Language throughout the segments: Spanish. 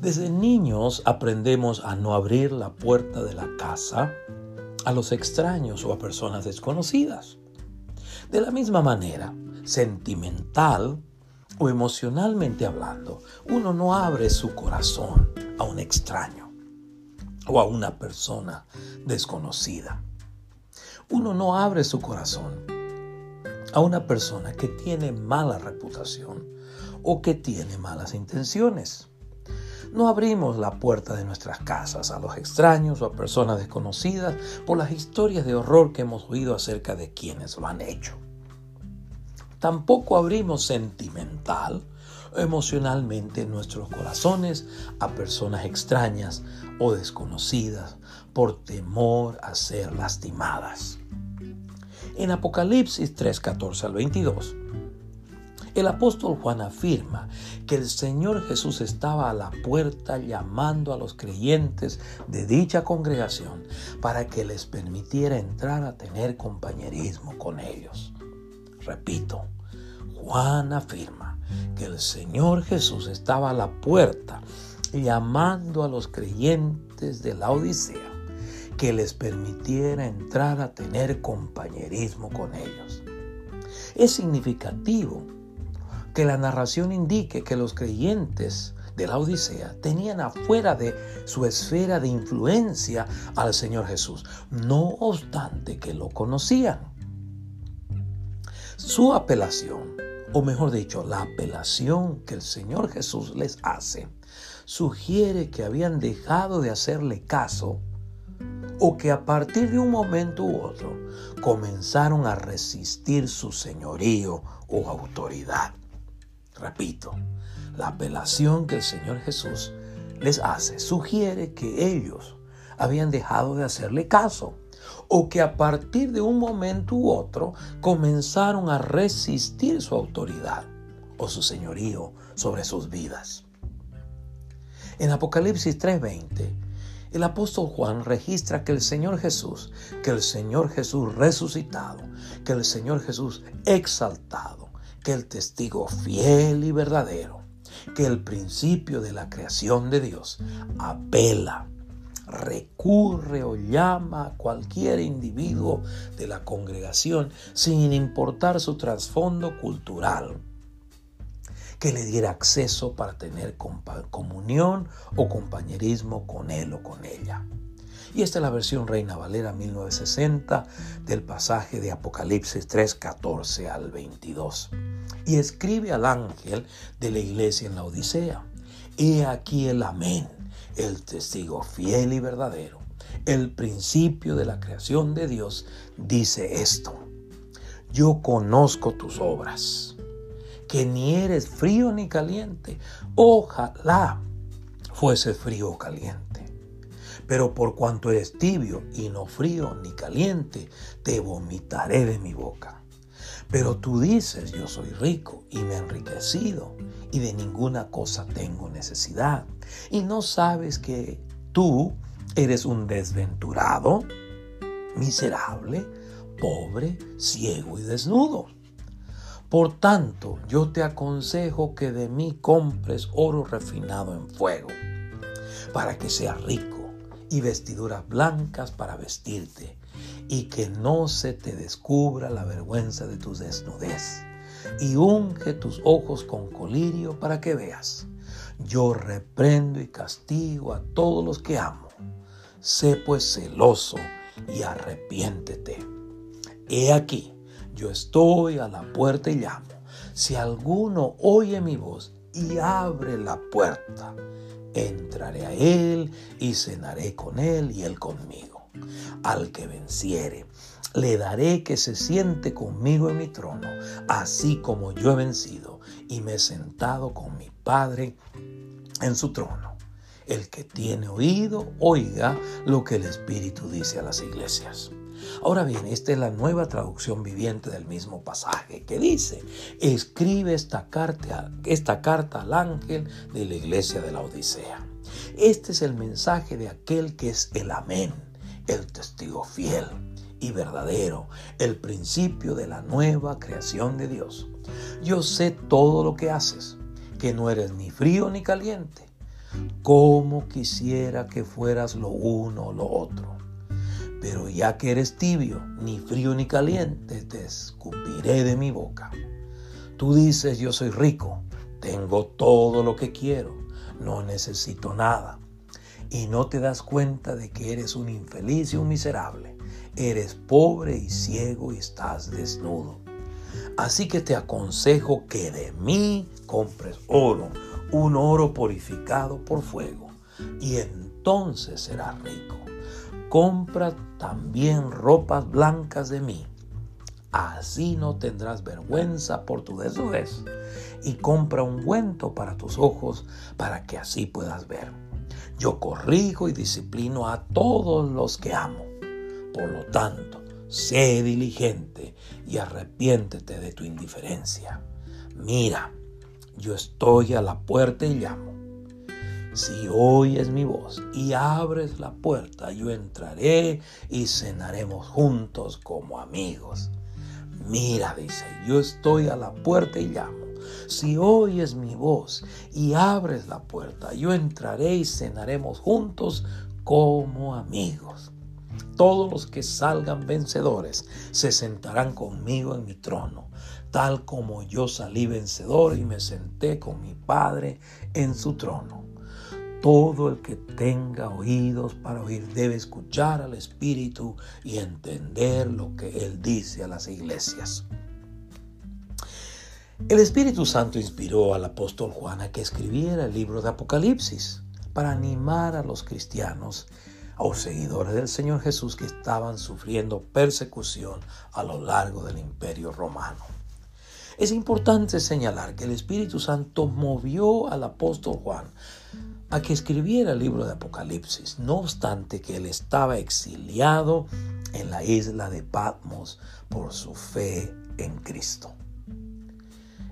Desde niños aprendemos a no abrir la puerta de la casa a los extraños o a personas desconocidas. De la misma manera, sentimental o emocionalmente hablando, uno no abre su corazón a un extraño o a una persona desconocida. Uno no abre su corazón a una persona que tiene mala reputación o que tiene malas intenciones. No abrimos la puerta de nuestras casas a los extraños o a personas desconocidas por las historias de horror que hemos oído acerca de quienes lo han hecho. Tampoco abrimos sentimental emocionalmente nuestros corazones a personas extrañas o desconocidas por temor a ser lastimadas. En Apocalipsis 3, 14 al 22, el apóstol Juan afirma que el Señor Jesús estaba a la puerta llamando a los creyentes de dicha congregación para que les permitiera entrar a tener compañerismo con ellos. Repito, Juan afirma que el Señor Jesús estaba a la puerta llamando a los creyentes de la Odisea que les permitiera entrar a tener compañerismo con ellos. Es significativo que la narración indique que los creyentes de la Odisea tenían afuera de su esfera de influencia al Señor Jesús, no obstante que lo conocían. Su apelación, o mejor dicho, la apelación que el Señor Jesús les hace, sugiere que habían dejado de hacerle caso o que a partir de un momento u otro comenzaron a resistir su señorío o autoridad. Repito, la apelación que el Señor Jesús les hace sugiere que ellos habían dejado de hacerle caso o que a partir de un momento u otro comenzaron a resistir su autoridad o su señorío sobre sus vidas. En Apocalipsis 3:20, el apóstol Juan registra que el Señor Jesús, que el Señor Jesús resucitado, que el Señor Jesús exaltado, que el testigo fiel y verdadero, que el principio de la creación de Dios apela, recurre o llama a cualquier individuo de la congregación sin importar su trasfondo cultural, que le diera acceso para tener comunión o compañerismo con él o con ella. Y esta es la versión Reina Valera 1960 del pasaje de Apocalipsis 3, 14 al 22 y escribe al ángel de la iglesia en la Odisea. He aquí el amén, el testigo fiel y verdadero, el principio de la creación de Dios, dice esto. Yo conozco tus obras, que ni eres frío ni caliente. Ojalá fuese frío o caliente. Pero por cuanto eres tibio y no frío ni caliente, te vomitaré de mi boca. Pero tú dices, yo soy rico y me he enriquecido y de ninguna cosa tengo necesidad. Y no sabes que tú eres un desventurado, miserable, pobre, ciego y desnudo. Por tanto, yo te aconsejo que de mí compres oro refinado en fuego, para que seas rico, y vestiduras blancas para vestirte, y que no se te descubra la vergüenza de tu desnudez. Y unge tus ojos con colirio para que veas. Yo reprendo y castigo a todos los que amo. Sé pues celoso y arrepiéntete. He aquí, yo estoy a la puerta y llamo. Si alguno oye mi voz y abre la puerta, entraré a él y cenaré con él y él conmigo. Al que venciere, le daré que se siente conmigo en mi trono, así como yo he vencido y me he sentado con mi Padre en su trono. El que tiene oído, oiga lo que el Espíritu dice a las iglesias. Ahora bien, esta es la nueva traducción viviente del mismo pasaje que dice, escribe esta carta, esta carta al ángel de la iglesia de la Odisea. Este es el mensaje de aquel que es el amén el testigo fiel y verdadero, el principio de la nueva creación de Dios. Yo sé todo lo que haces, que no eres ni frío ni caliente. cómo quisiera que fueras lo uno o lo otro. Pero ya que eres tibio, ni frío ni caliente, te escupiré de mi boca. Tú dices, yo soy rico, tengo todo lo que quiero, no necesito nada. Y no te das cuenta de que eres un infeliz y un miserable. Eres pobre y ciego y estás desnudo. Así que te aconsejo que de mí compres oro, un oro purificado por fuego, y entonces serás rico. Compra también ropas blancas de mí. Así no tendrás vergüenza por tu desnudez. Y compra un ungüento para tus ojos para que así puedas ver. Yo corrijo y disciplino a todos los que amo. Por lo tanto, sé diligente y arrepiéntete de tu indiferencia. Mira, yo estoy a la puerta y llamo. Si oyes mi voz y abres la puerta, yo entraré y cenaremos juntos como amigos. Mira, dice, yo estoy a la puerta y llamo. Si oyes mi voz y abres la puerta, yo entraré y cenaremos juntos como amigos. Todos los que salgan vencedores se sentarán conmigo en mi trono, tal como yo salí vencedor y me senté con mi Padre en su trono. Todo el que tenga oídos para oír debe escuchar al Espíritu y entender lo que Él dice a las iglesias. El Espíritu Santo inspiró al apóstol Juan a que escribiera el libro de Apocalipsis para animar a los cristianos los seguidores del Señor Jesús que estaban sufriendo persecución a lo largo del imperio romano. Es importante señalar que el Espíritu Santo movió al apóstol Juan a que escribiera el libro de Apocalipsis, no obstante que él estaba exiliado en la isla de Patmos por su fe en Cristo.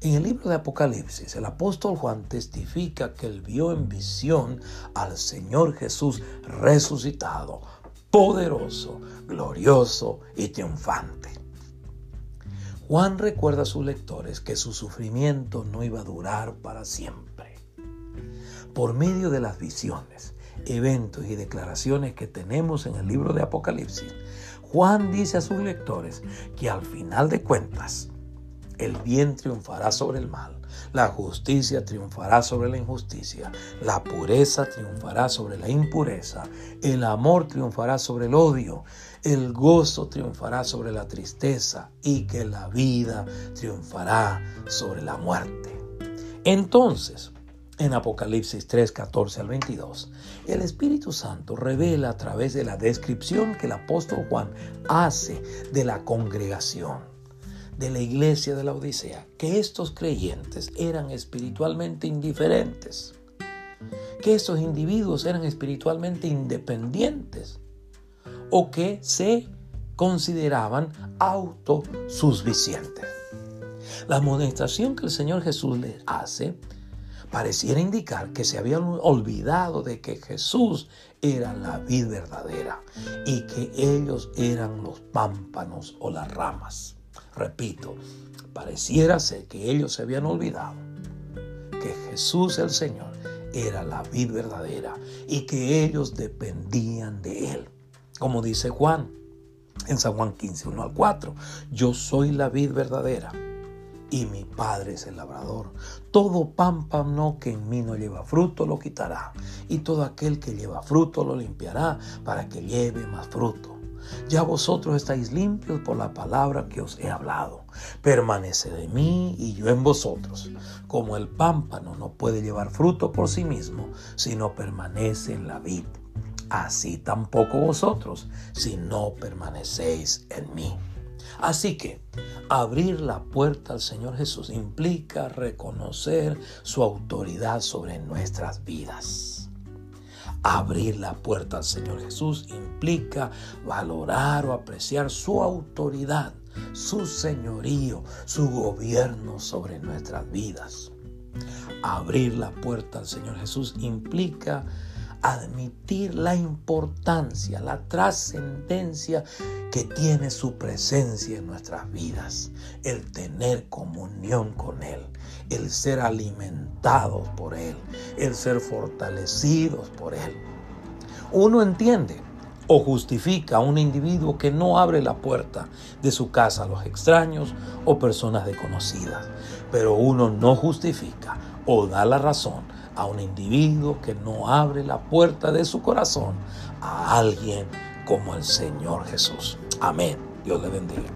En el libro de Apocalipsis, el apóstol Juan testifica que él vio en visión al Señor Jesús resucitado, poderoso, glorioso y triunfante. Juan recuerda a sus lectores que su sufrimiento no iba a durar para siempre por medio de las visiones, eventos y declaraciones que tenemos en el libro de Apocalipsis, Juan dice a sus lectores que al final de cuentas, el bien triunfará sobre el mal, la justicia triunfará sobre la injusticia, la pureza triunfará sobre la impureza, el amor triunfará sobre el odio, el gozo triunfará sobre la tristeza y que la vida triunfará sobre la muerte. Entonces, en Apocalipsis 3, 14 al 22, el Espíritu Santo revela a través de la descripción que el apóstol Juan hace de la congregación, de la iglesia de la Odisea, que estos creyentes eran espiritualmente indiferentes, que estos individuos eran espiritualmente independientes o que se consideraban autosuficientes. La amonestación que el Señor Jesús les hace pareciera indicar que se habían olvidado de que Jesús era la vid verdadera y que ellos eran los pámpanos o las ramas. Repito, pareciera ser que ellos se habían olvidado que Jesús el Señor era la vid verdadera y que ellos dependían de Él. Como dice Juan en San Juan 15, 1 al 4, yo soy la vid verdadera y mi Padre es el labrador. Todo pámpano que en mí no lleva fruto lo quitará, y todo aquel que lleva fruto lo limpiará para que lleve más fruto. Ya vosotros estáis limpios por la palabra que os he hablado. Permanece de mí y yo en vosotros. Como el pámpano no puede llevar fruto por sí mismo, si no permanece en la vid. Así tampoco vosotros, si no permanecéis en mí. Así que abrir la puerta al Señor Jesús implica reconocer su autoridad sobre nuestras vidas. Abrir la puerta al Señor Jesús implica valorar o apreciar su autoridad, su señorío, su gobierno sobre nuestras vidas. Abrir la puerta al Señor Jesús implica admitir la importancia, la trascendencia que tiene su presencia en nuestras vidas, el tener comunión con Él, el ser alimentados por Él, el ser fortalecidos por Él. Uno entiende o justifica a un individuo que no abre la puerta de su casa a los extraños o personas desconocidas, pero uno no justifica o da la razón a un individuo que no abre la puerta de su corazón a alguien como el Señor Jesús. Amén. Dios le bendiga.